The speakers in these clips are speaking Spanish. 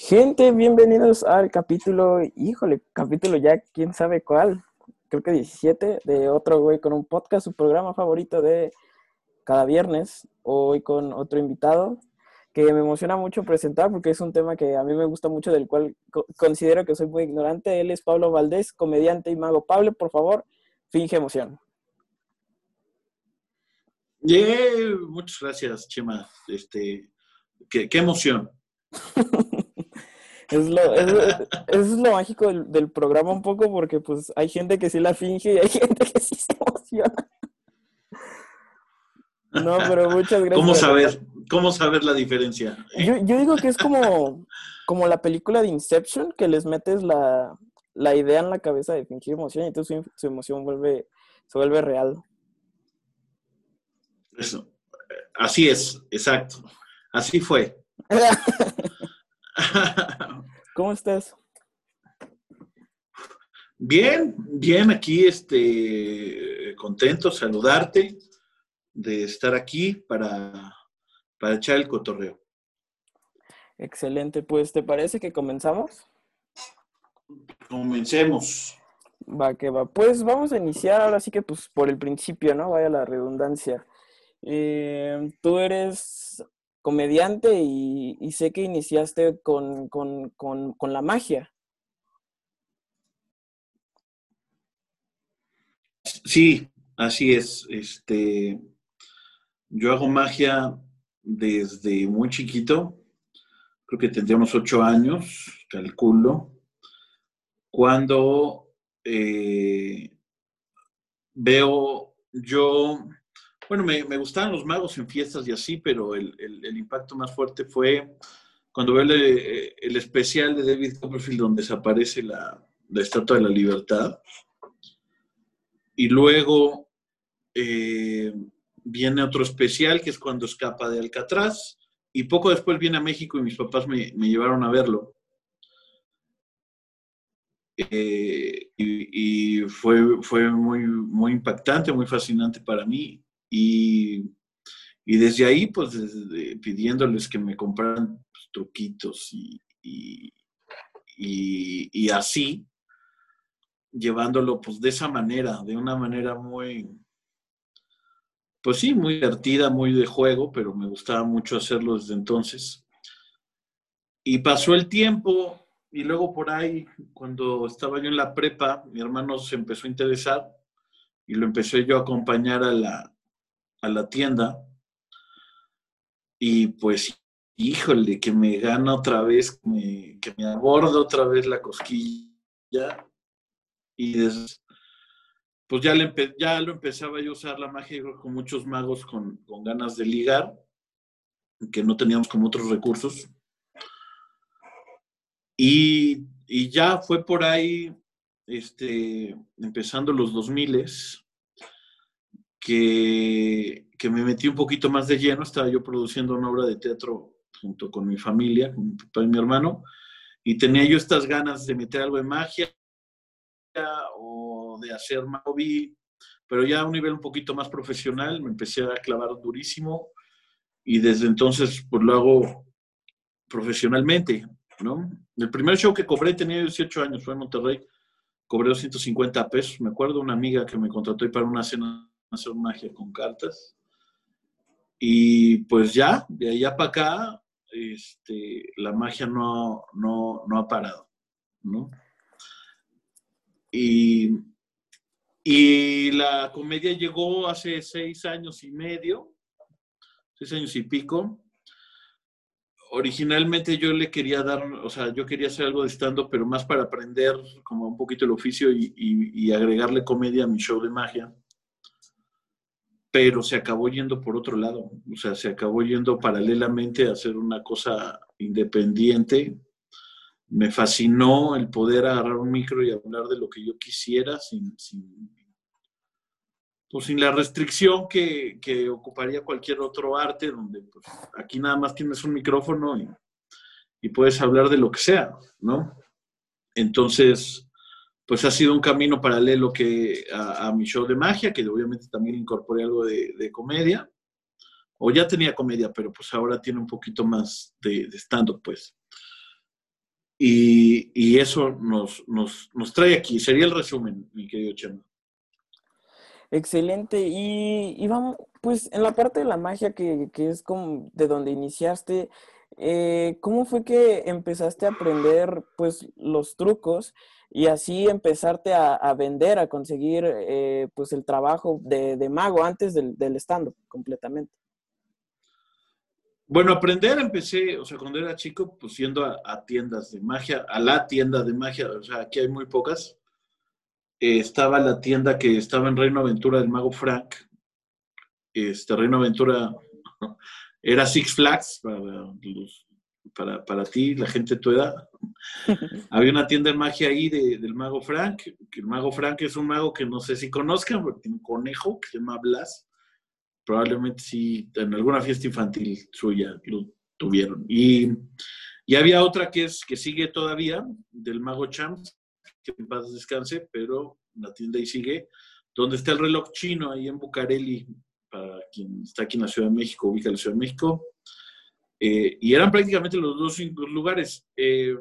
Gente, bienvenidos al capítulo, híjole, capítulo ya, quién sabe cuál, creo que 17, de otro güey con un podcast, su programa favorito de cada viernes, hoy con otro invitado que me emociona mucho presentar porque es un tema que a mí me gusta mucho, del cual considero que soy muy ignorante. Él es Pablo Valdés, comediante y mago. Pablo, por favor, finge emoción. Yeah, muchas gracias, Chema. Este, qué, qué emoción. Es lo, es, lo mágico del, del, programa un poco porque pues hay gente que sí la finge y hay gente que sí se emociona. No, pero muchas gracias. ¿Cómo saber, cómo saber la diferencia? Yo, yo digo que es como, como la película de Inception, que les metes la, la idea en la cabeza de fingir emoción y entonces su, su emoción vuelve, se vuelve real. Eso. Así es, exacto. Así fue. ¿Cómo estás? Bien, bien, aquí este, contento, saludarte, de estar aquí para, para echar el cotorreo. Excelente, pues ¿te parece que comenzamos? Comencemos. Va, que va. Pues vamos a iniciar ahora sí que pues por el principio, ¿no? Vaya la redundancia. Eh, tú eres comediante y, sé que iniciaste con, con, con, con, la magia. Sí, así es. Este, yo hago magia desde muy chiquito, creo que tendríamos ocho años, calculo, cuando eh, veo yo bueno, me, gustaban los magos en fiestas y así, pero el, impacto más fuerte fue cuando veo el, el, especial de David Copperfield donde desaparece la, Estatua de la Libertad. Y luego eh, viene otro especial que es cuando escapa de Alcatraz. Y poco después viene a México y mis papás me, llevaron a verlo. Eh, y, fue, muy impactante, muy fascinante para mí. Y, y desde ahí, pues pidiéndoles que me compraran pues, truquitos y, y, y, así, llevándolo pues de esa manera, de una manera muy, pues sí, muy divertida, muy de juego, pero me gustaba mucho hacerlo desde entonces. Y pasó el tiempo y luego por ahí, cuando estaba yo en la prepa, mi hermano se empezó a interesar y lo empecé yo a acompañar a la, a la tienda y pues, híjole, que me gana otra vez, que me, aborda otra vez la cosquilla y pues ya, ya lo empezaba yo a usar la magia con muchos magos con, con ganas de ligar, que no teníamos como otros recursos. Y, y, ya fue por ahí, este, empezando los 2000 que, que, me metí un poquito más de lleno. Estaba yo produciendo una obra de teatro junto con mi familia, con mi papá y mi hermano, y tenía yo estas ganas de meter algo de magia o de hacer hobby, pero ya a un nivel un poquito más profesional, me empecé a clavar durísimo y desde entonces pues lo hago profesionalmente, ¿no? El primer show que cobré tenía 18 años, fue en Monterrey, cobré 250 pesos, me acuerdo una amiga que me contrató para una cena hacer magia con cartas. Y pues ya, de allá para acá, este, la magia no, no, no ha parado, ¿no? Y, y la comedia llegó hace seis años y medio, seis años y pico. Originalmente yo le quería dar, o sea, yo quería hacer algo de stand-up, pero más para aprender como un poquito el oficio y, agregarle comedia a mi show de magia pero se acabó yendo por otro lado, o sea, se acabó yendo paralelamente a hacer una cosa independiente. Me fascinó el poder agarrar un micro y hablar de lo que yo quisiera sin, sin, pues sin la restricción que, que, ocuparía cualquier otro arte, donde pues, aquí nada más tienes un micrófono y, y puedes hablar de lo que sea, ¿no? Entonces, pues ha sido un camino paralelo que a, a, mi show de magia, que obviamente también incorporé algo de, de, comedia, o ya tenía comedia, pero pues ahora tiene un poquito más de, de stand-up, pues. Y, eso nos, nos, nos, trae aquí. Sería el resumen, mi querido Chema. Excelente. Y, vamos, pues en la parte de la magia que, que es como de donde iniciaste, eh, ¿cómo fue que empezaste a aprender pues los trucos y así empezarte a, vender, a conseguir eh, pues el trabajo de, mago antes del, del stand-up completamente? Bueno, aprender empecé, o sea, cuando era chico, pues yendo a, tiendas de magia, a la tienda de magia, o sea, aquí hay muy pocas. Eh, estaba la tienda que estaba en Reino Aventura del Mago Frank. Este Reino Aventura era Six Flags para, para, ti, la gente de tu edad. Había una tienda de magia ahí del Mago Frank, que el Mago Frank es un mago que no sé si conozcan, porque tiene un conejo que se llama Blas probablemente sí, en alguna fiesta infantil suya lo tuvieron. Y, y había otra que, es, que sigue todavía, del Mago Champs, que en paz descanse, pero la tienda ahí sigue, donde está el reloj chino, ahí en Bucareli, para quien está aquí en la Ciudad de México, ubica la Ciudad de México. Eh, y eran prácticamente los dos lugares. Eh,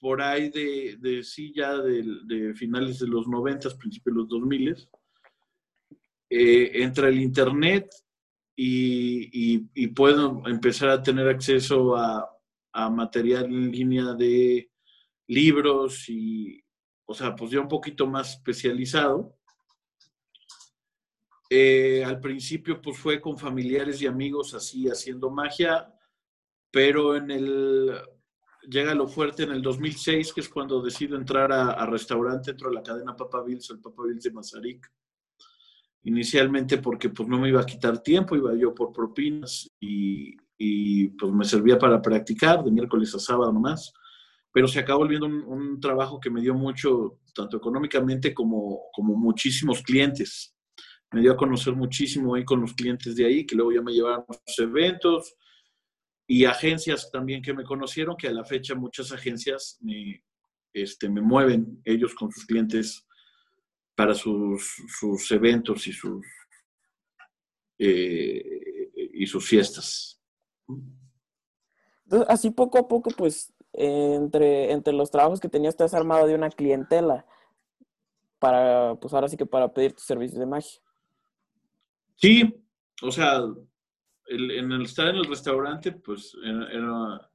por ahí de, sí, ya de, finales de los 90, principios de los 2000, eh, entra el Internet y, puedo empezar a tener acceso a, material en línea de libros y, o sea, pues ya un poquito más especializado. Eh, al principio, pues fue con familiares y amigos así haciendo magia, pero en el llega lo fuerte en el 2006, que es cuando decido entrar a, restaurante dentro de la cadena Papa Bills, el Papa Bills de Mazarik inicialmente porque pues no me iba a quitar tiempo, iba yo por propinas y, pues me servía para practicar de miércoles a sábado nomás, pero se acabó volviendo un, trabajo que me dio mucho, tanto económicamente como, como muchísimos clientes. Me dio a conocer muchísimo ahí con los clientes de ahí, que luego ya me llevaron a los eventos y agencias también que me conocieron, que a la fecha muchas agencias me, este, me mueven ellos con sus clientes para sus, sus eventos y sus, eh, y sus fiestas. Entonces, así poco a poco, pues, entre, entre los trabajos que tenías, te has armado de una clientela para, pues ahora sí que para pedir tus servicios de magia. Sí, o sea, en el estar en el restaurante, pues era,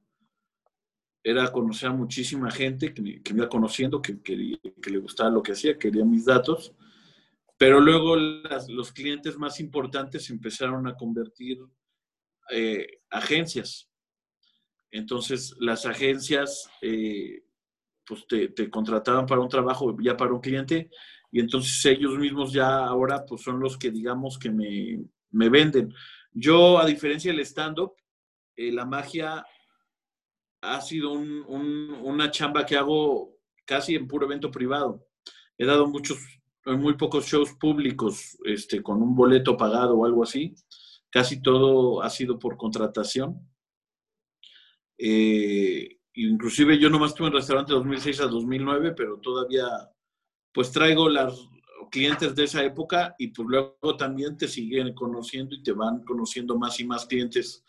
era conocer a muchísima gente que, me iba conociendo, que, que, le gustaba lo que hacía, quería mis datos, pero luego los clientes más importantes empezaron a convertir eh, agencias. Entonces, las agencias eh, pues te, contrataban para un trabajo, ya para un cliente, y entonces ellos mismos ya ahora pues son los que digamos que me, me venden. Yo, a diferencia del stand-up, eh, la magia ha sido una chamba que hago casi en puro evento privado. He dado muchos, muy pocos shows públicos, este, con un boleto pagado o algo así. Casi todo ha sido por contratación. Eh, inclusive yo nomás estuve en restaurante de 2006 a 2009, pero todavía pues traigo las clientes de esa época y pues luego también te siguen conociendo y te van conociendo más y más clientes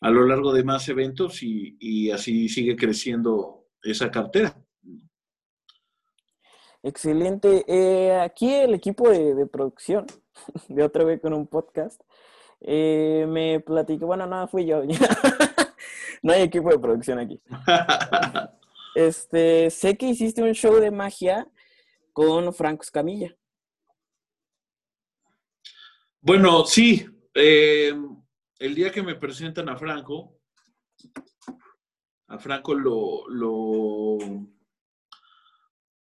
a lo largo de más eventos y, así sigue creciendo esa cartera. Excelente. Eh, aquí el equipo de, producción de otra vez con un podcast eh, me platicó, bueno, nada, fui yo. no hay equipo de producción aquí. este, sé que hiciste un show de magia con Franco Escamilla. Bueno, sí. Eh, el día que me presentan a Franco, a Franco lo, lo,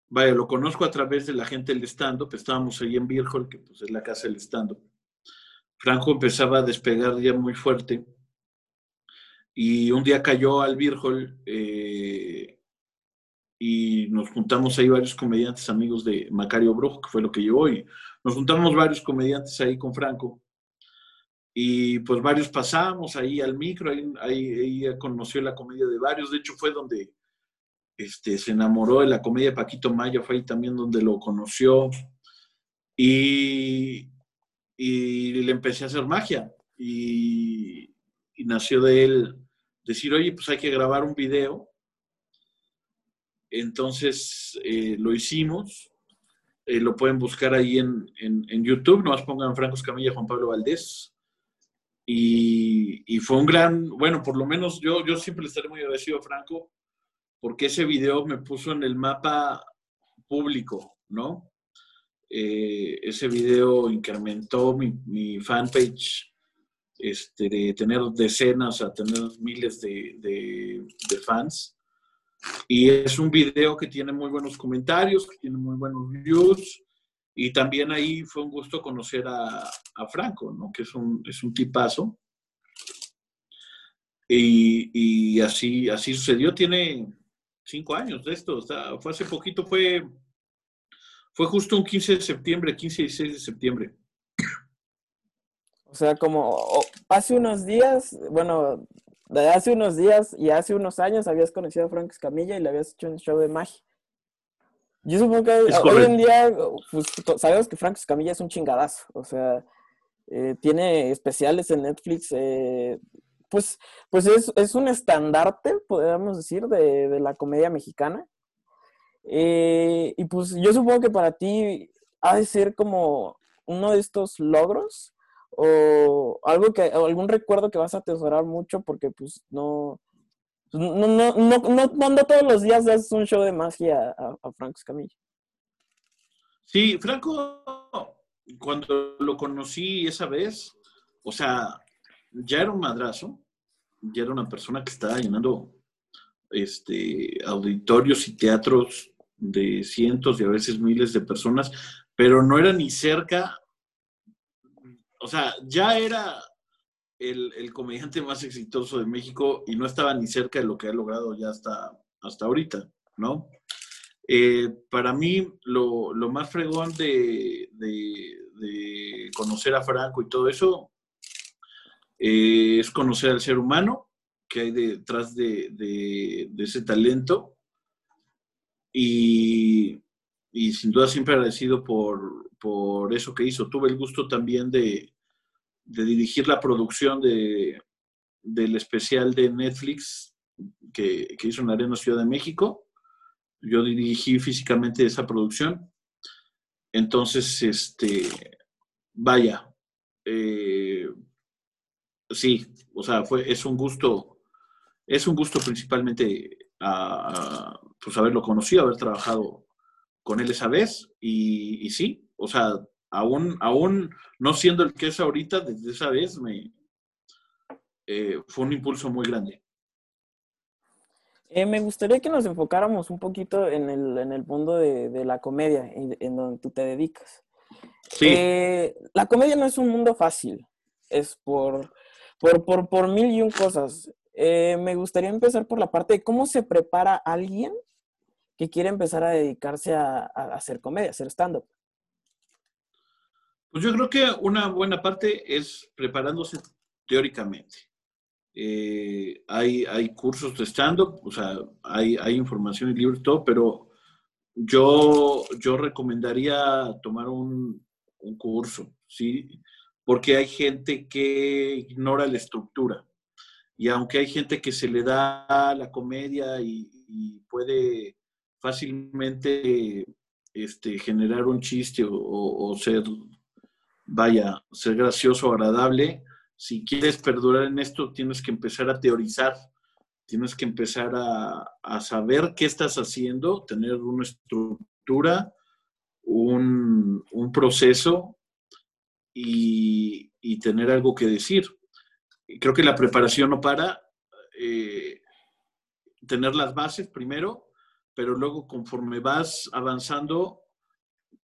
vaya, lo conozco a través de la gente del stand-up, estábamos ahí en Virgol, que pues es la casa del stand-up. Franco empezaba a despegar ya muy fuerte y un día cayó al Virgol y nos juntamos ahí varios comediantes amigos de Macario Brujo, que fue lo que llevó, y nos juntamos varios comediantes ahí con Franco. Y pues varios pasamos ahí al micro, ahí, ahí, conoció la comedia de varios, de hecho fue donde este, se enamoró de la comedia de Paquito Maya, fue ahí también donde lo conoció. Y, y le empecé a hacer magia y, nació de él decir, oye, pues hay que grabar un video Entonces eh, lo hicimos. Eh, lo pueden buscar ahí en, en, YouTube, nomás pongan Franco Escamilla, Juan Pablo Valdés. Y, y, fue un gran, bueno, por lo menos yo, yo siempre estaré muy agradecido a Franco, porque ese video me puso en el mapa público, ¿no? Eh, ese video incrementó mi, mi fanpage este, de tener decenas a tener miles de, de, fans. Y es un video que tiene muy buenos comentarios, que tiene muy buenos views. Y también ahí fue un gusto conocer a, a Franco, ¿no? que es un, es un tipazo. Y, y, así, así sucedió. Tiene cinco años de esto. O sea, fue hace poquito, fue, fue justo un 15 de septiembre, 15 y 16 de septiembre. O sea, como hace unos días, bueno, hace unos días y hace unos años habías conocido a Frank Escamilla y le habías hecho un show de magia. Yo supongo que hoy en día pues, sabemos que Frank Escamilla es un chingadazo. O sea, eh, tiene especiales en Netflix. Eh, pues, pues es, es, un estandarte, podríamos decir, de, de la comedia mexicana. Eh, y pues yo supongo que para ti ha de ser como uno de estos logros o algo que, algún recuerdo que vas a atesorar mucho porque pues no, no, no, no, no, no todos los días haces un show de magia a, a Franco Escamilla. Sí, Franco, cuando lo conocí esa vez, o sea, ya era un madrazo, ya era una persona que estaba llenando este, auditorios y teatros de cientos y a veces miles de personas, pero no era ni cerca o sea, ya era el, el, comediante más exitoso de México y no estaba ni cerca de lo que ha logrado ya hasta, hasta ahorita, ¿no? Eh, para mí, lo, lo más fregón de, de, conocer a Franco y todo eso eh, es conocer al ser humano que hay detrás de, de ese talento y, y sin duda siempre agradecido por, por eso que hizo. Tuve el gusto también de, de dirigir la producción de, del especial de Netflix que, que, hizo en Arena Ciudad de México. Yo dirigí físicamente esa producción. Entonces, este, vaya, eh, sí, o sea, fue, es un gusto, es un gusto principalmente a, pues haberlo conocido, haber trabajado con él esa vez y, y, sí, o sea, aún, aún no siendo el que es ahorita, desde esa vez me eh, fue un impulso muy grande. Eh, me gustaría que nos enfocáramos un poquito en el, en el mundo de, de la comedia, en, en, donde tú te dedicas. Sí. Eh, la comedia no es un mundo fácil, es por, por, por, por mil y un cosas. Eh, me gustaría empezar por la parte de cómo se prepara alguien que quiere empezar a dedicarse a, a hacer comedia, a hacer stand-up? Pues yo creo que una buena parte es preparándose teóricamente. Eh, hay, hay cursos de stand-up, o sea, hay, hay información y libros y todo, pero yo, yo recomendaría tomar un, un curso, ¿sí? Porque hay gente que ignora la estructura. Y aunque hay gente que se le da la comedia y, y puede fácilmente este, generar un chiste o, ser, vaya, ser gracioso, agradable. Si quieres perdurar en esto, tienes que empezar a teorizar, tienes que empezar a, saber qué estás haciendo, tener una estructura, un, proceso y, y, tener algo que decir. Creo que la preparación no para. Eh, tener las bases primero, pero luego conforme vas avanzando,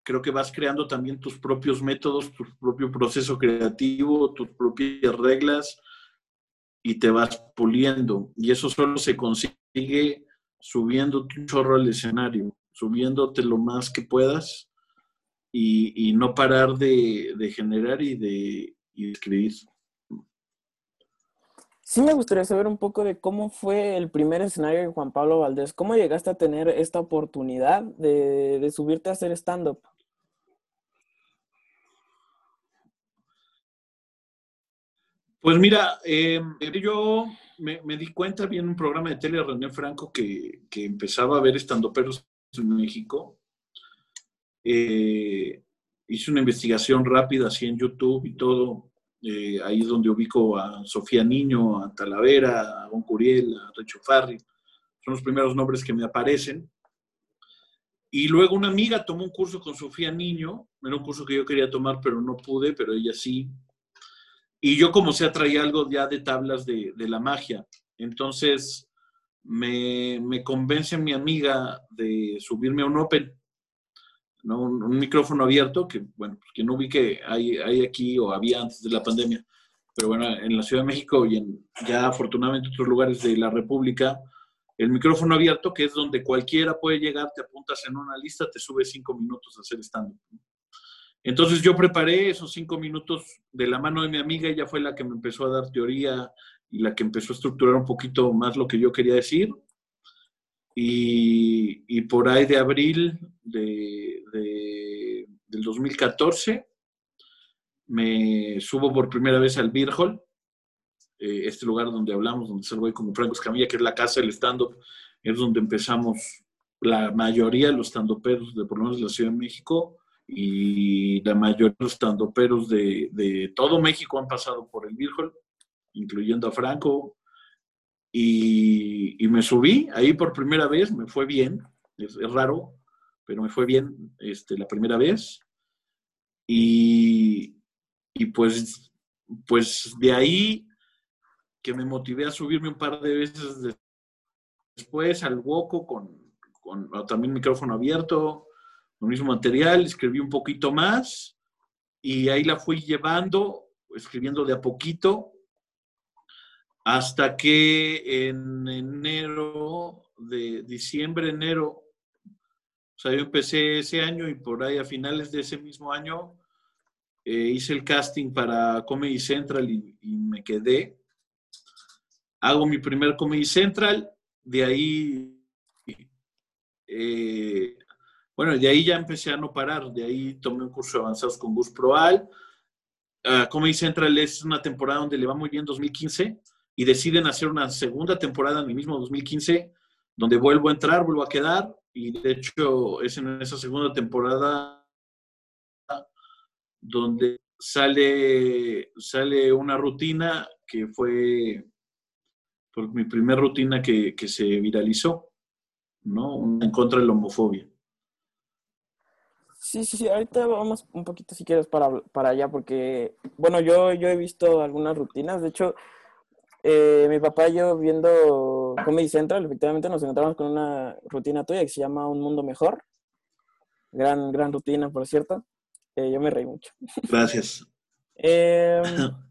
creo que vas creando también tus propios métodos, tu propio proceso creativo, tus propias reglas y te vas puliendo. Y eso solo se consigue subiendo tu chorro al escenario, subiéndote lo más que puedas y, y no parar de, de, generar y de, y de escribir. Sí me gustaría saber un poco de cómo fue el primer escenario de Juan Pablo Valdés. ¿Cómo llegaste a tener esta oportunidad de, de subirte a hacer stand-up? Pues mira, eh, yo me, di cuenta, vi en un programa de tele René Franco que, empezaba a ver estandoperos en México. Eh, hice una investigación rápida así en YouTube y todo. Eh, ahí es donde ubico a Sofía Niño, a Talavera, a Don Curiel, a Farri. Son los primeros nombres que me aparecen. Y luego una amiga tomó un curso con Sofía Niño, era un curso que yo quería tomar, pero no pude, pero ella sí. Y yo como sea traía algo ya de tablas de, de la magia. Entonces me, me, convence mi amiga de subirme a un Open, un, micrófono abierto, que bueno, que no vi que hay, hay aquí o había antes de la pandemia. Pero bueno, en la Ciudad de México y en ya afortunadamente otros lugares de la República, el micrófono abierto, que es donde cualquiera puede llegar, te apuntas en una lista, te sube cinco minutos a hacer stand-up. Entonces yo preparé esos cinco minutos de la mano de mi amiga, ella fue la que me empezó a dar teoría y la que empezó a estructurar un poquito más lo que yo quería decir. Y, por ahí de abril de, del 2014 me subo por primera vez al Beer eh, este lugar donde hablamos, donde salgo ahí como Franco Escamilla, que es la casa del stand-up, es donde empezamos la mayoría de los stand-uperos de por lo menos de la Ciudad de México y la mayoría de los stand-uperos de, de, todo México han pasado por el Hall, incluyendo a Franco, y, me subí ahí por primera vez, me fue bien, es raro, pero me fue bien este, la primera vez. Y, y pues, pues de ahí que me motivé a subirme un par de veces después al Woco con, con también micrófono abierto, con mismo material, escribí un poquito más y ahí la fui llevando, escribiendo de a poquito, hasta que en enero, de diciembre, enero, o sea, yo empecé ese año y por ahí a finales de ese mismo año eh, hice el casting para Comedy Central y, me quedé hago mi primer Comedy Central, de ahí, eh, bueno, de ahí ya empecé a no parar, de ahí tomé un curso de avanzados con Gus Proal. Uh, Comedy Central es una temporada donde le va muy bien 2015 y deciden hacer una segunda temporada en el mismo 2015, donde vuelvo a entrar, vuelvo a quedar y de hecho es en esa segunda temporada donde sale, sale una rutina que fue mi primera rutina que, se viralizó, ¿no? En contra de la homofobia. Sí, sí, sí, ahorita vamos un poquito si quieres para, para allá, porque, bueno, yo, yo he visto algunas rutinas, de hecho, eh, mi papá y yo viendo Comedy Central, efectivamente nos encontramos con una rutina tuya que se llama Un Mundo Mejor, gran, gran rutina, por cierto, eh, yo me reí mucho. Gracias. eh,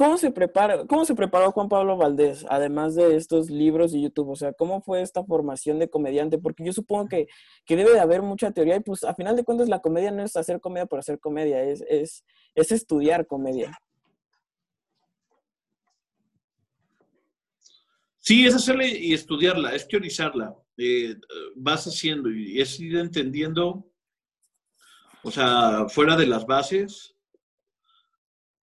¿Cómo se prepara, cómo se preparó Juan Pablo Valdés, además de estos libros y YouTube? O sea, ¿cómo fue esta formación de comediante? Porque yo supongo que, debe de haber mucha teoría y pues a final de cuentas la comedia no es hacer comedia por hacer comedia, es, es, estudiar comedia. Sí, es hacerla y estudiarla, es teorizarla. Eh, vas haciendo y es ir entendiendo, o sea, fuera de las bases,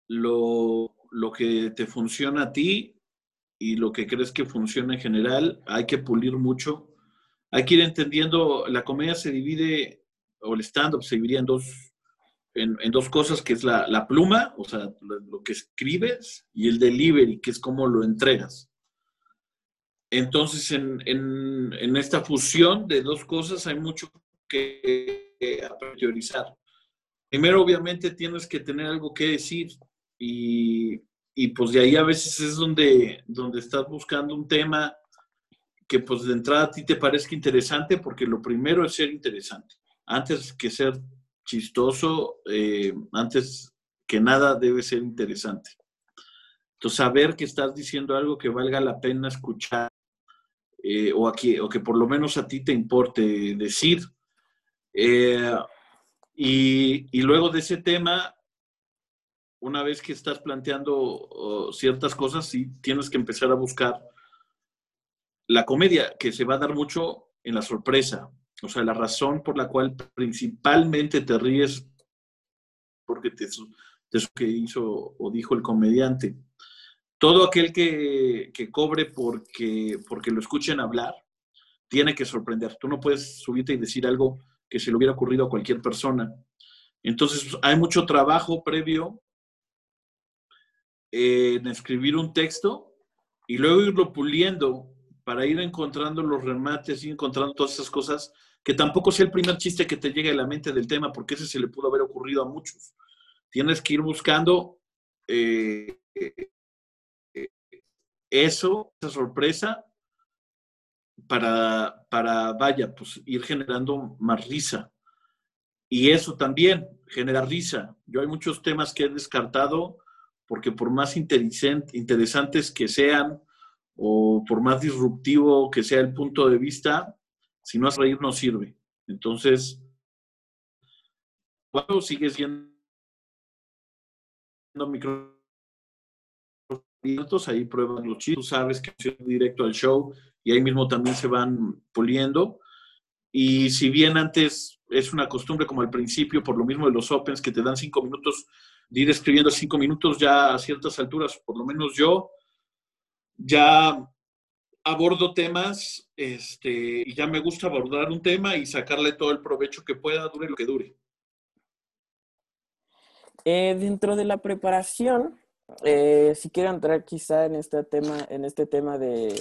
lo, lo que te funciona a ti y lo que crees que funciona en general, hay que pulir mucho. Hay que ir entendiendo, la comedia se divide, o el stand-up se divide en dos, en, dos cosas, que es la, pluma, o sea, lo, que escribes, y el delivery, que es cómo lo entregas. Entonces, en, esta fusión de dos cosas hay mucho que, que priorizar. Primero, obviamente, tienes que tener algo que decir, y, y, pues de ahí a veces es donde, donde estás buscando un tema que pues de entrada a ti te parezca interesante, porque lo primero es ser interesante. Antes que ser chistoso, eh, antes que nada debe ser interesante. Entonces, saber que estás diciendo algo que valga la pena escuchar eh, o, aquí, o que por lo menos a ti te importe decir. Eh, y, luego de ese tema, una vez que estás planteando ciertas cosas, sí tienes que empezar a buscar la comedia, que se va a dar mucho en la sorpresa. O sea, la razón por la cual principalmente te ríes porque te, eso que hizo o dijo el comediante. Todo aquel que, cobre porque, porque lo escuchen hablar, tiene que sorprender. Tú no puedes subirte y decir algo que se le hubiera ocurrido a cualquier persona. Entonces, hay mucho trabajo previo en escribir un texto y luego irlo puliendo para ir encontrando los remates y encontrando todas esas cosas, que tampoco sea el primer chiste que te llegue a la mente del tema, porque ese se le pudo haber ocurrido a muchos. Tienes que ir buscando eh, eso, esa sorpresa, para, para, vaya, pues ir generando más risa. Y eso también genera risa. Yo hay muchos temas que he descartado porque por más interesantes que sean o por más disruptivo que sea el punto de vista, si no es reír no sirve. Entonces, cuando sigues micro ahí prueban los chistes, tú sabes que es directo al show y ahí mismo también se van puliendo. Y si bien antes es una costumbre como al principio, por lo mismo de los Opens, que te dan cinco minutos de ir escribiendo cinco minutos, ya a ciertas alturas, por lo menos yo, ya abordo temas este, y ya me gusta abordar un tema y sacarle todo el provecho que pueda, dure lo que dure. Eh, dentro de la preparación, eh, si quiero entrar quizá en este tema, en este tema de,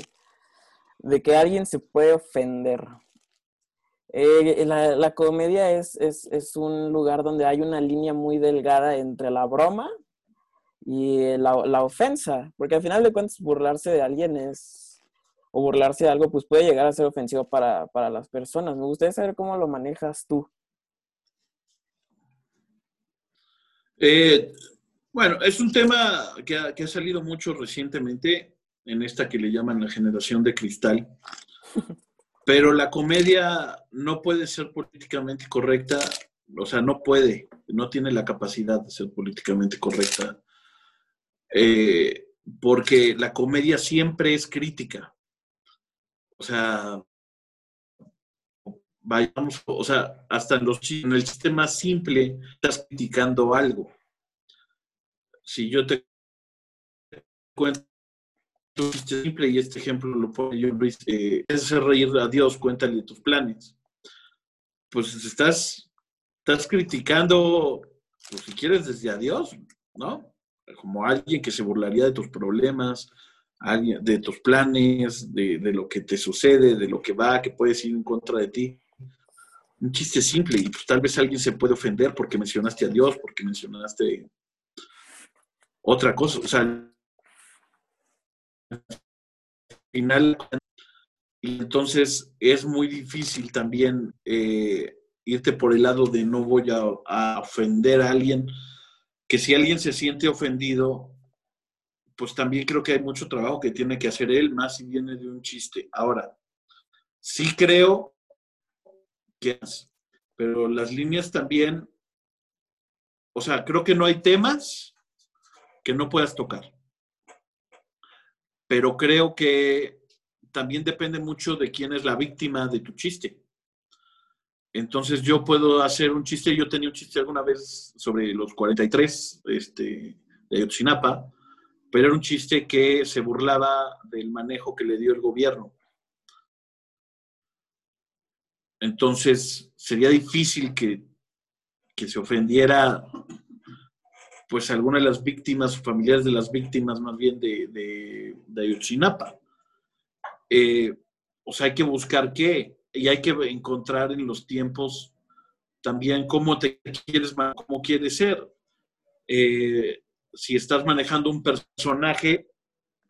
de que alguien se puede ofender. Eh, la, comedia es, es, un lugar donde hay una línea muy delgada entre la broma y la, ofensa, porque al final de cuentas burlarse de alguien es, o burlarse de algo, pues puede llegar a ser ofensivo para, para las personas. Me gustaría saber cómo lo manejas tú. Eh, bueno, es un tema que ha, que ha, salido mucho recientemente en esta que le llaman la generación de cristal. Pero la comedia no puede ser políticamente correcta, o sea, no puede, no tiene la capacidad de ser políticamente correcta, eh, porque la comedia siempre es crítica. O sea, vayamos, o sea, hasta en, los, en el sistema simple estás criticando algo. Si yo te cuento simple y este ejemplo lo pone yo, Luis, eh, es hacer reír a Dios, cuéntale tus planes. Pues estás, estás criticando, pues, si quieres, desde a Dios, ¿no? Como alguien que se burlaría de tus problemas, alguien, de tus planes, de, de lo que te sucede, de lo que va, que puedes ir en contra de ti. Un chiste simple y pues tal vez alguien se puede ofender porque mencionaste a Dios, porque mencionaste otra cosa. O sea, final, y entonces es muy difícil también eh, irte por el lado de no voy a, ofender a alguien, que si alguien se siente ofendido, pues también creo que hay mucho trabajo que tiene que hacer él, más si viene de un chiste. Ahora, sí creo que, pero las líneas también, o sea, creo que no hay temas que no puedas tocar pero creo que también depende mucho de quién es la víctima de tu chiste. Entonces yo puedo hacer un chiste, yo tenía un chiste alguna vez sobre los 43 este, de Ayotzinapa, pero era un chiste que se burlaba del manejo que le dio el gobierno. Entonces sería difícil que, que se ofendiera pues algunas de las víctimas, familiares de las víctimas más bien de, de, de Ayotzinapa. Eh, o sea, hay que buscar qué, y hay que encontrar en los tiempos también cómo te quieres, cómo quieres ser. Eh, si estás manejando un personaje,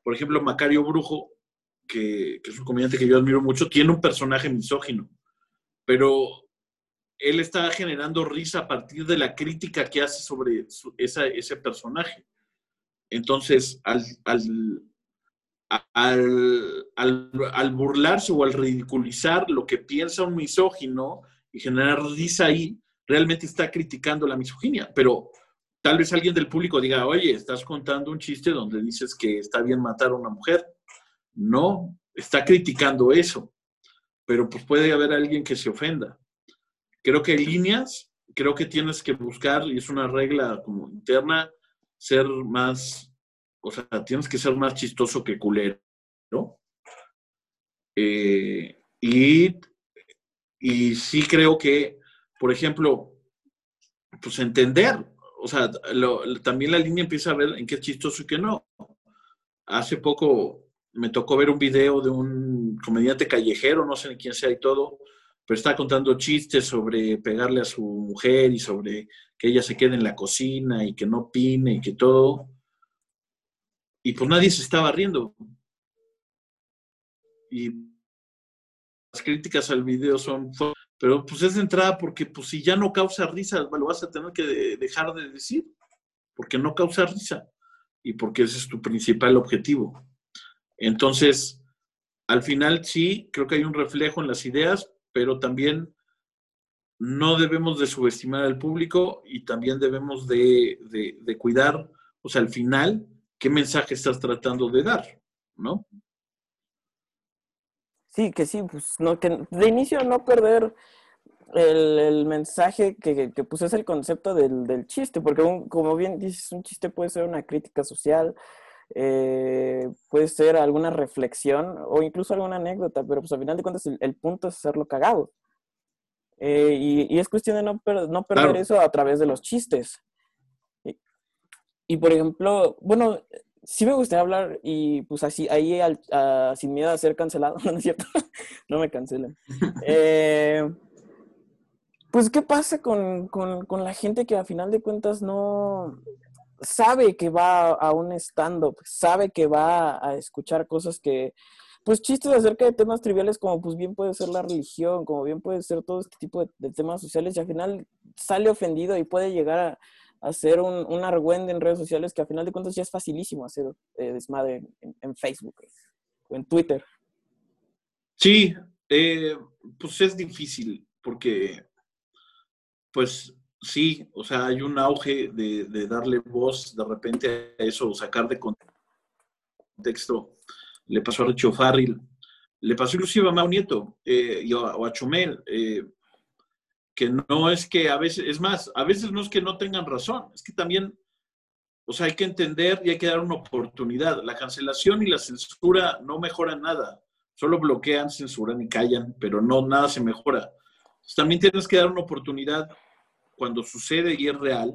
por ejemplo, Macario Brujo, que, que, es un comediante que yo admiro mucho, tiene un personaje misógino, pero él está generando risa a partir de la crítica que hace sobre ese personaje. Entonces, al, al, burlarse o al ridiculizar lo que piensa un misógino y generar risa ahí, realmente está criticando la misoginia. Pero tal vez alguien del público diga, oye, estás contando un chiste donde dices que está bien matar a una mujer. No, está criticando eso. Pero pues puede haber alguien que se ofenda. Creo que líneas, creo que tienes que buscar, y es una regla como interna, ser más o sea, tienes que ser más chistoso que culero, ¿no? Eh, y, y sí creo que, por ejemplo, pues entender, o sea, también la línea empieza a ver en qué es chistoso y qué no. Hace poco me tocó ver un video de un comediante callejero, no sé ni quién sea y todo, pero está contando chistes sobre pegarle a su mujer y sobre que ella se quede en la cocina y que no opine y que todo. Y pues nadie se estaba riendo. Y las críticas al video son, pero pues es de entrada porque pues si ya no causa risa, lo vas a tener que dejar de decir, porque no causa risa y porque ese es tu principal objetivo. Entonces, al final sí, creo que hay un reflejo en las ideas, pero también no debemos de subestimar al público y también debemos de, cuidar, o sea, al final, qué mensaje estás tratando de dar, ¿no? Sí, que sí, pues no, que de inicio no perder el, mensaje que, que, pues es el concepto del, chiste, porque como bien dices, un chiste puede ser una crítica social, eh, puede ser alguna reflexión o incluso alguna anécdota, pero pues al final de cuentas el, punto es hacerlo cagado. Eh, y, es cuestión de no, no perder eso a través de los chistes. Y, por ejemplo, bueno, sí me gustaría hablar y pues así, ahí sin miedo a ser cancelado, ¿no es cierto? no me cancelen. Eh, pues, ¿qué pasa con, con, la gente que a final de cuentas no, sabe que va a un stand-up, sabe que va a escuchar cosas que, pues chistes acerca de temas triviales como pues bien puede ser la religión, como bien puede ser todo este tipo de, temas sociales y al final sale ofendido y puede llegar a, hacer un, un argüende en redes sociales que al final de cuentas ya es facilísimo hacer eh, desmadre en, Facebook o en Twitter. Sí, eh, pues es difícil porque pues sí, o sea, hay un auge de, darle voz de repente a eso, sacar de contexto. Le pasó a Richo Farril, le pasó inclusive a Mau Nieto eh, y a, o a Chumel, eh, que no es que a veces, es más, a veces no es que no tengan razón, es que también, o sea, hay que entender y hay que dar una oportunidad. La cancelación y la censura no mejoran nada, solo bloquean, censuran y callan, pero no, nada se mejora. también tienes que dar una oportunidad cuando sucede y es real,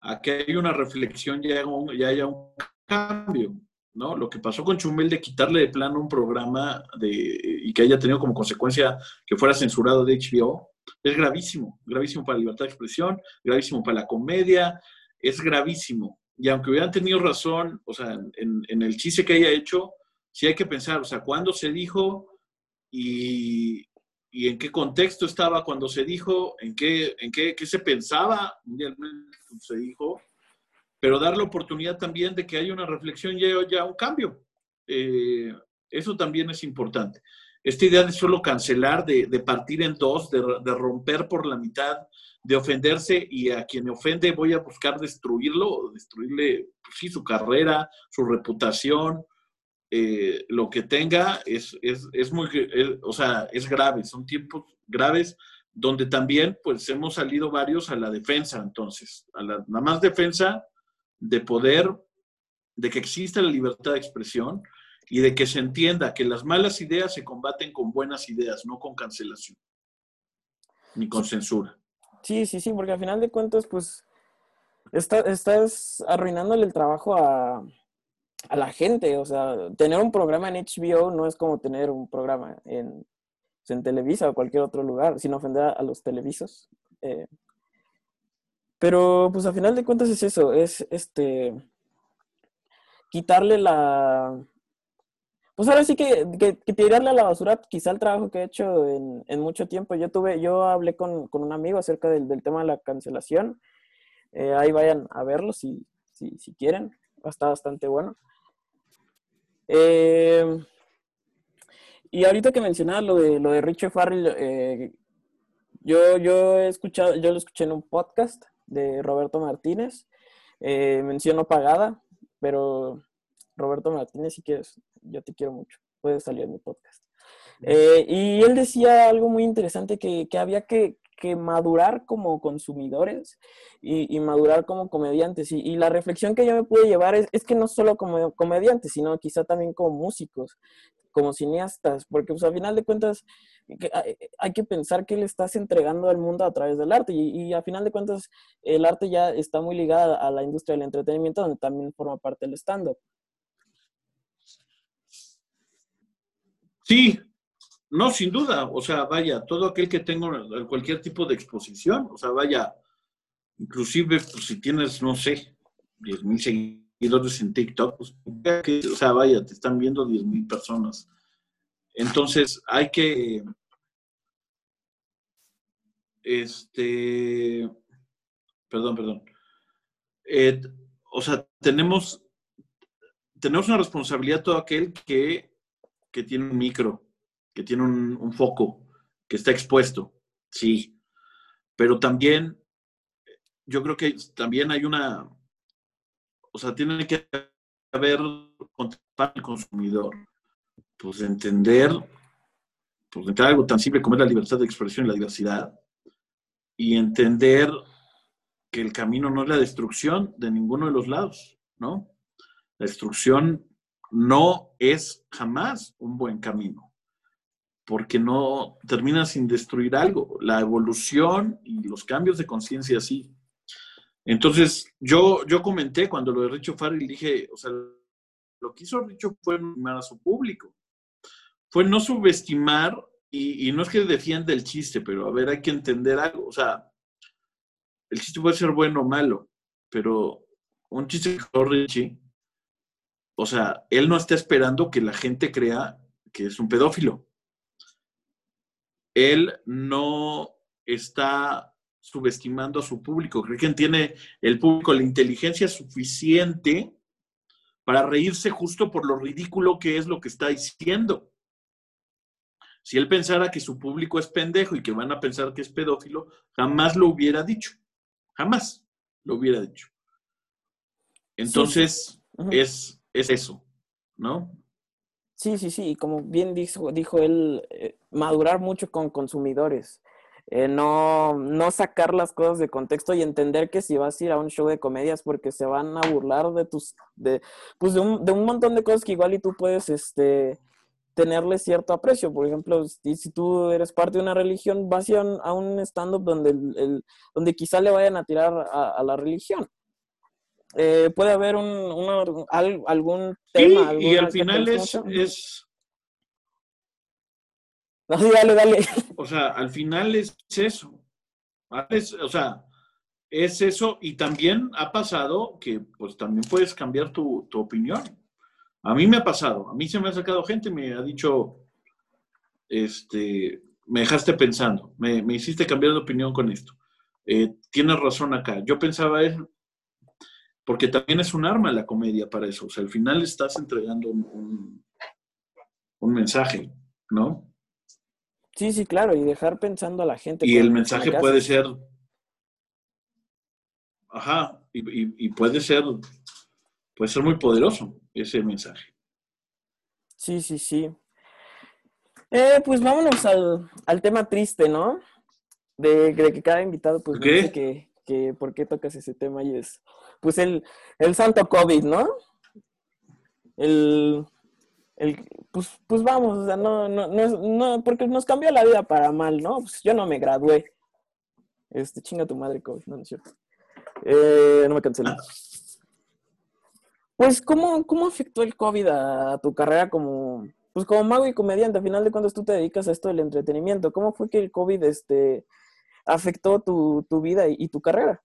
a que hay una reflexión y haya un, haya un cambio, ¿no? Lo que pasó con Chumel de quitarle de plano un programa de, y que haya tenido como consecuencia que fuera censurado de HBO, es gravísimo, gravísimo para la libertad de expresión, gravísimo para la comedia, es gravísimo. Y aunque hubieran tenido razón, o sea, en, en el chiste que haya hecho, sí hay que pensar, o sea, cuándo se dijo y, y en qué contexto estaba cuando se dijo, en qué, en qué, qué se pensaba mundialmente se dijo, pero dar la oportunidad también de que haya una reflexión y haya un cambio. Eh, eso también es importante. Esta idea de solo cancelar, de, de partir en dos, de, de, romper por la mitad, de ofenderse y a quien me ofende voy a buscar destruirlo, destruirle, pues sí, su carrera, su reputación, eh, lo que tenga es, es, muy, o sea, es grave, son tiempos graves donde también pues hemos salido varios a la defensa, entonces, a la, más defensa de poder, de que exista la libertad de expresión y de que se entienda que las malas ideas se combaten con buenas ideas, no con cancelación, ni con censura. Sí, sí, sí, porque al final de cuentas, pues, estás arruinándole el trabajo a, a la gente. O sea, tener un programa en HBO no es como tener un programa en, en Televisa o cualquier otro lugar, sin ofender a, los televisos. Eh, pero pues a final de cuentas es eso, es este quitarle la... Pues ahora sí que, que, tirarle a la basura quizá el trabajo que he hecho en, en mucho tiempo. Yo tuve, yo hablé con, con un amigo acerca del, del, tema de la cancelación. Eh, ahí vayan a verlo si, si, si quieren. Está bastante bueno. Eh, y ahorita que mencionabas lo de, lo de Richard Farrell, eh, yo, yo he escuchado, yo lo escuché en un podcast de Roberto Martínez, eh, menciono pagada, pero Roberto Martínez, si quieres, yo te quiero mucho, puedes salir en mi podcast. y él decía algo muy interesante que, que había que, que madurar como consumidores y, madurar como comediantes. Y, la reflexión que yo me pude llevar es, que no solo como comediantes, sino quizá también como músicos, como cineastas, porque pues al final de cuentas hay que pensar que le estás entregando al mundo a través del arte y, y a final de cuentas el arte ya está muy ligado a la industria del entretenimiento donde también forma parte del stand-up. Sí, no, sin duda. O sea, vaya, todo aquel que tenga cualquier tipo de exposición, o sea, vaya, inclusive pues, si tienes, no sé, 10 mil seguidores en TikTok, pues, o sea, vaya, te están viendo 10 mil personas. Entonces, hay que, este, perdón, perdón. Eh, o sea, tenemos, tenemos una responsabilidad todo aquel que que tiene un micro, que tiene un, foco, que está expuesto, sí. Pero también, yo creo que también hay una, o sea, tiene que haber para el consumidor, pues entender, pues entender algo tan simple como es la libertad de expresión y la diversidad, y entender que el camino no es la destrucción de ninguno de los lados, ¿no? La destrucción no es jamás un buen camino, porque no termina sin destruir algo. La evolución y los cambios de conciencia sí. Entonces, yo, yo comenté cuando lo de Richo Farrell, dije, o sea, lo que hizo Richo fue animar a su público, fue no subestimar, y, no es que defienda el chiste, pero a ver, hay que entender algo, o sea, el chiste puede ser bueno o malo, pero un chiste que Richie o sea, él no está esperando que la gente crea que es un pedófilo. Él no está subestimando a su público. Creo que tiene el público la inteligencia suficiente para reírse justo por lo ridículo que es lo que está diciendo. Si él pensara que su público es pendejo y que van a pensar que es pedófilo, jamás lo hubiera dicho. Jamás lo hubiera dicho. Entonces, es es eso, ¿no? Sí, sí, sí, como bien dijo, dijo él, eh, madurar mucho con consumidores, eh, no, no sacar las cosas de contexto y entender que si vas a ir a un show de comedias porque se van a burlar de tus, de, pues de un, de un montón de cosas que igual y tú puedes, este, tenerle cierto aprecio. Por ejemplo, si, si tú eres parte de una religión, vas a ir a un, stand-up donde, el, donde quizá le vayan a tirar a la religión. Eh, puede haber un, algún tema. y al final es, es... dale, dale. O sea, al final es eso. o sea, es eso y también ha pasado que pues también puedes cambiar tu, opinión. A mí me ha pasado, a mí se me ha sacado gente y me ha dicho, este, me dejaste pensando, me, hiciste cambiar de opinión con esto. Eh, tienes razón acá. Yo pensaba, porque también es un arma la comedia para eso. O sea, al final estás entregando un, un, mensaje, ¿no? Sí, sí, claro, y dejar pensando a la gente. Y el mensaje puede ser, ajá, y, puede ser, puede ser muy poderoso ese mensaje. Sí, sí, sí. Eh, pues vámonos al, al, tema triste, ¿no? De, que cada invitado pues dice que, que por qué tocas ese tema y es pues el, el santo COVID, ¿no? El, el, pues, pues vamos, o sea, no, no, no, no, porque nos cambió la vida para mal, ¿no? Pues yo no me gradué. Este, chinga tu madre, COVID, no, no es cierto. Eh, no me cancelé. Pues, ¿cómo, ¿cómo afectó el COVID a, tu carrera como, pues como mago y comediante? A final de cuentas tú te dedicas a esto del entretenimiento. ¿Cómo fue que el COVID este, afectó tu, tu vida y, tu carrera?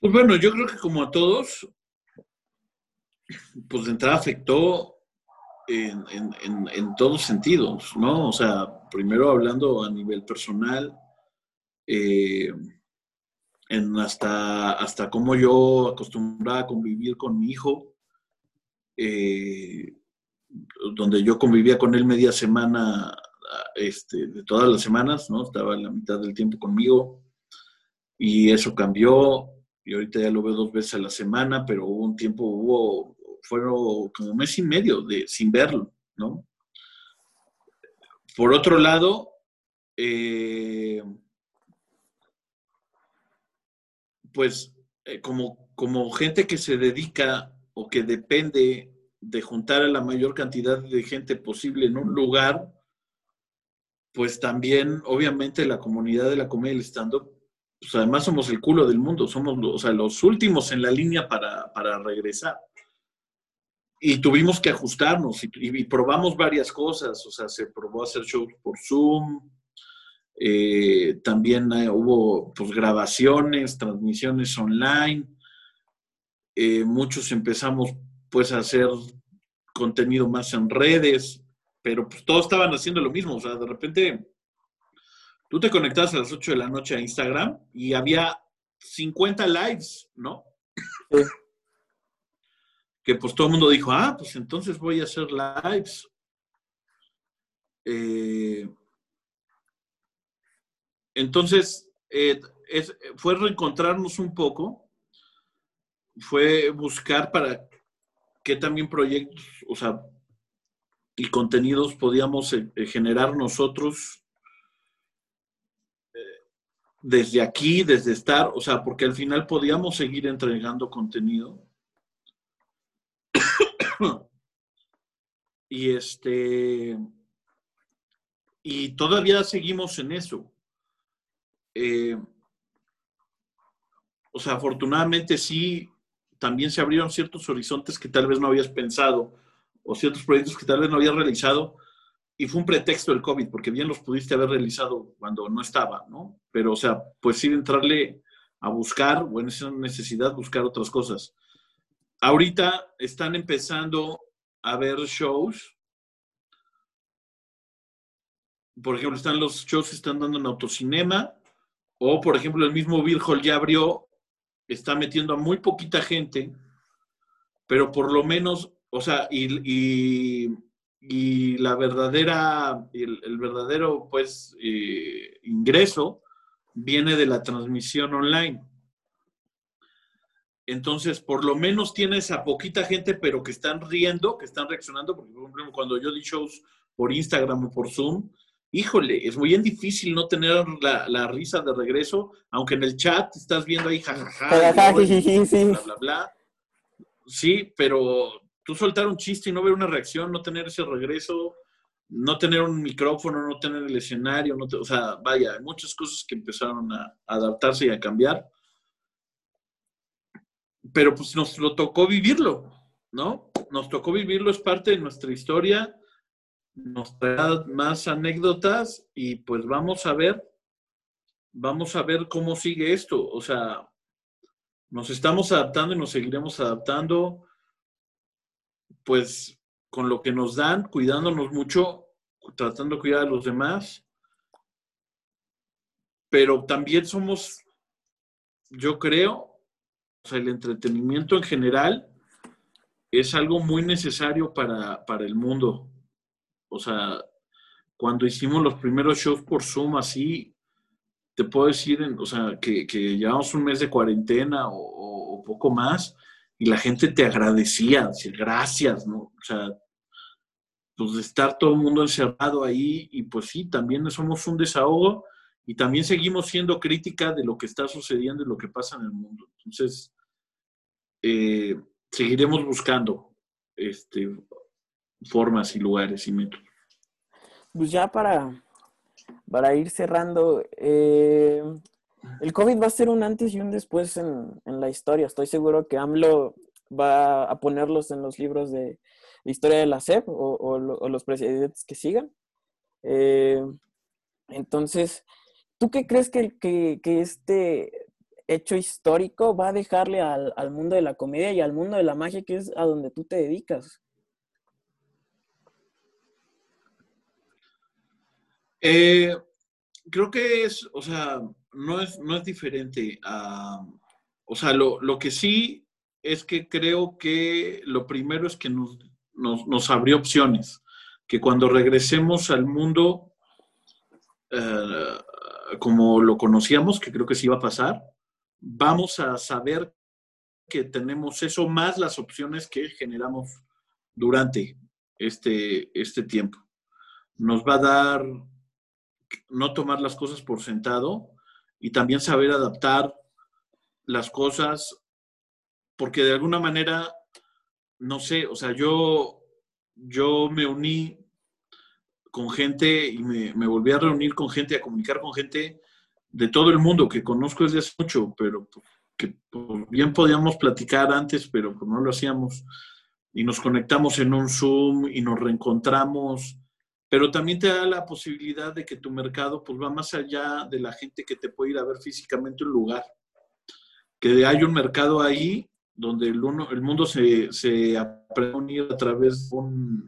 Pues bueno, yo creo que como a todos, pues de entrada afectó en, en, todos sentidos, ¿no? O sea, primero hablando a nivel personal, eh, en hasta, hasta cómo yo acostumbraba a convivir con mi hijo, eh, donde yo convivía con él media semana, este, de todas las semanas, ¿no? Estaba la mitad del tiempo conmigo y eso cambió y ahorita ya lo veo dos veces a la semana, pero hubo un tiempo, hubo, fueron como mes y medio de, sin verlo, ¿no? por otro lado, eh, pues eh, como, como gente que se dedica o que depende de juntar a la mayor cantidad de gente posible en un lugar, pues también, obviamente, la comunidad de la comedia del stand-up, pues además somos el culo del mundo, somos o sea, los últimos en la línea para, para regresar. Y tuvimos que ajustarnos y, y, probamos varias cosas, o sea, se probó hacer shows por Zoom, eh, también eh, hubo pues, grabaciones, transmisiones online, eh, muchos empezamos pues hacer contenido más en redes, pero pues todos estaban haciendo lo mismo, o sea, de repente tú te conectabas a las 8 de la noche a Instagram y había 50 lives, ¿no? Que pues todo el mundo dijo, ah, pues entonces voy a hacer lives. Eh, entonces, eh, fue reencontrarnos un poco, fue buscar para qué también proyectos, o sea, y contenidos podíamos eh, generar nosotros desde aquí, desde estar, o sea, porque al final podíamos seguir entregando contenido. y este, y todavía seguimos en eso. Eh, o sea, afortunadamente sí, también se abrieron ciertos horizontes que tal vez no habías pensado, o ciertos proyectos que tal vez no habías realizado, y fue un pretexto el COVID, porque bien los pudiste haber realizado cuando no estaba, ¿no? Pero, o sea, pues sí entrarle a buscar, o en esa necesidad, buscar otras cosas. Ahorita están empezando a ver shows. Por ejemplo, están los shows que están dando en autocinema, o, por ejemplo, el mismo Hall ya abrió, está metiendo a muy poquita gente, pero por lo menos, o sea, y y la verdadera, el, verdadero pues eh, ingreso viene de la transmisión online. Entonces, por lo menos tienes a poquita gente, pero que están riendo, que están reaccionando, porque por ejemplo, cuando yo di shows por Instagram o por Zoom, híjole, es muy difícil no tener la, risa de regreso, aunque en el chat estás viendo ahí jajaja, bla, bla, bla. Sí, pero tú soltar un chiste y no ver una reacción, no tener ese regreso, no tener un micrófono, no tener el escenario, no o sea, vaya, hay muchas cosas que empezaron a, adaptarse y a cambiar. Pero pues nos lo tocó vivirlo, ¿no? Nos tocó vivirlo, es parte de nuestra historia, nos trae más anécdotas y pues vamos a ver, vamos a ver cómo sigue esto. O sea, nos estamos adaptando y nos seguiremos adaptando pues con lo que nos dan, cuidándonos mucho, tratando de cuidar a los demás, pero también somos, yo creo, o sea, el entretenimiento en general es algo muy necesario para, el mundo. O sea, cuando hicimos los primeros shows por Zoom así, te puedo decir, o sea, que, que llevamos un mes de cuarentena o poco más, y la gente te agradecía, decir gracias, ¿no? O sea, pues de estar todo el mundo encerrado ahí y pues sí, también somos un desahogo y también seguimos siendo crítica de lo que está sucediendo y lo que pasa en el mundo. Entonces, eh, seguiremos buscando este, formas y lugares y métodos. Pues ya para, para ir cerrando, eh, el COVID va a ser un antes y un después en, la historia. Estoy seguro que AMLO va a ponerlos en los libros de, historia de la SEP o, los presidentes que sigan. Eh, entonces, ¿tú qué crees que, que, este hecho histórico va a dejarle al, mundo de la comedia y al mundo de la magia, que es a donde tú te dedicas? Eh, creo que es, o sea, no es, no es diferente. o sea, lo, que sí es que creo que lo primero es que nos, nos, abrió opciones, que cuando regresemos al mundo eh, como lo conocíamos, que creo que sí iba a pasar, vamos a saber que tenemos eso más las opciones que generamos durante este, este tiempo. nos va a dar no tomar las cosas por sentado y también saber adaptar las cosas, porque de alguna manera, no sé, o sea, yo, yo me uní con gente y me, me volví a reunir con gente, a comunicar con gente de todo el mundo que conozco desde hace mucho, pero que bien podíamos platicar antes, pero no lo hacíamos. Y nos conectamos en un Zoom y nos reencontramos, pero también te da la posibilidad de que tu mercado pues va más allá de la gente que te puede ir a ver físicamente un lugar. Que hay un mercado ahí donde el, uno, el mundo se, se aprende a unir a través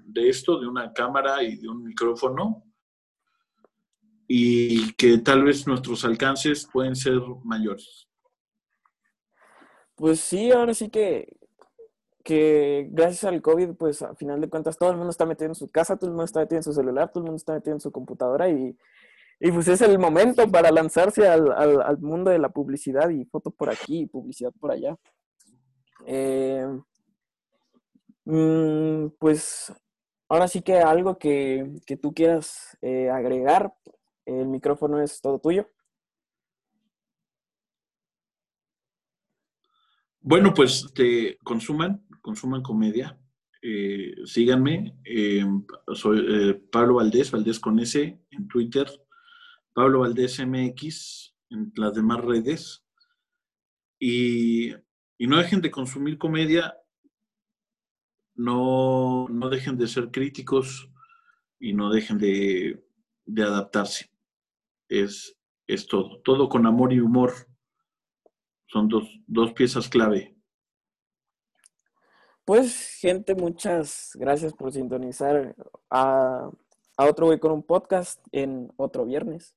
de esto, de una cámara y de un micrófono, y que tal vez nuestros alcances pueden ser mayores. Pues sí, ahora sí que, que gracias al COVID, pues a final de cuentas todo el mundo está metido en su casa, todo el mundo está metido en su celular, todo el mundo está metido en su computadora y, y pues es el momento para lanzarse al, al, mundo de la publicidad y foto por aquí y publicidad por allá. Eh, mm, pues ahora sí que algo que, que tú quieras eh, agregar, el micrófono es todo tuyo. Bueno, pues te consuman, consuman comedia. Eh, síganme. Eh, soy eh, Pablo Valdés, Valdés con S en Twitter. Pablo Valdés MX en las demás redes. Y, y no dejen de consumir comedia. No, no dejen de ser críticos y no dejen de, de adaptarse es, es todo. Todo con amor y humor. Son dos, dos piezas clave. Pues, gente, muchas gracias por sintonizar a, a otro güey con un podcast en otro viernes.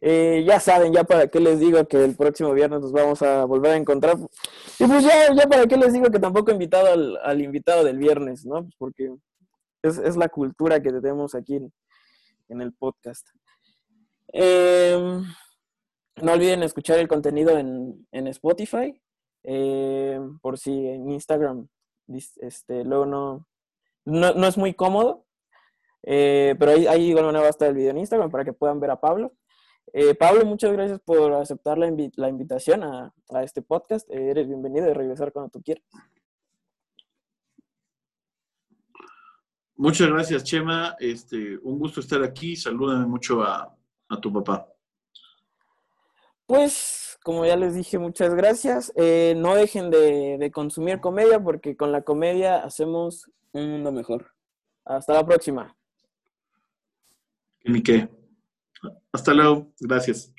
Eh, ya saben, ya para qué les digo que el próximo viernes nos vamos a volver a encontrar. Y pues ya, ya para qué les digo que tampoco he invitado al, invitado del viernes, ¿no? Pues porque es, es, la cultura que tenemos aquí en, en el podcast. Eh, no olviden escuchar el contenido en, en Spotify. Eh, por si en Instagram este, luego no, no, no es muy cómodo. Eh, pero ahí, igual va a estar el video en Instagram para que puedan ver a Pablo. Eh, Pablo, muchas gracias por aceptar la invitación a, a, este podcast. eres bienvenido y regresar cuando tú quieras. Muchas gracias, Chema. Este, un gusto estar aquí. Salúdame mucho a, a tu papá? Pues, como ya les dije, muchas gracias. Eh, no dejen de, consumir comedia porque con la comedia hacemos un mundo mejor. Hasta la próxima. Hasta luego. Gracias.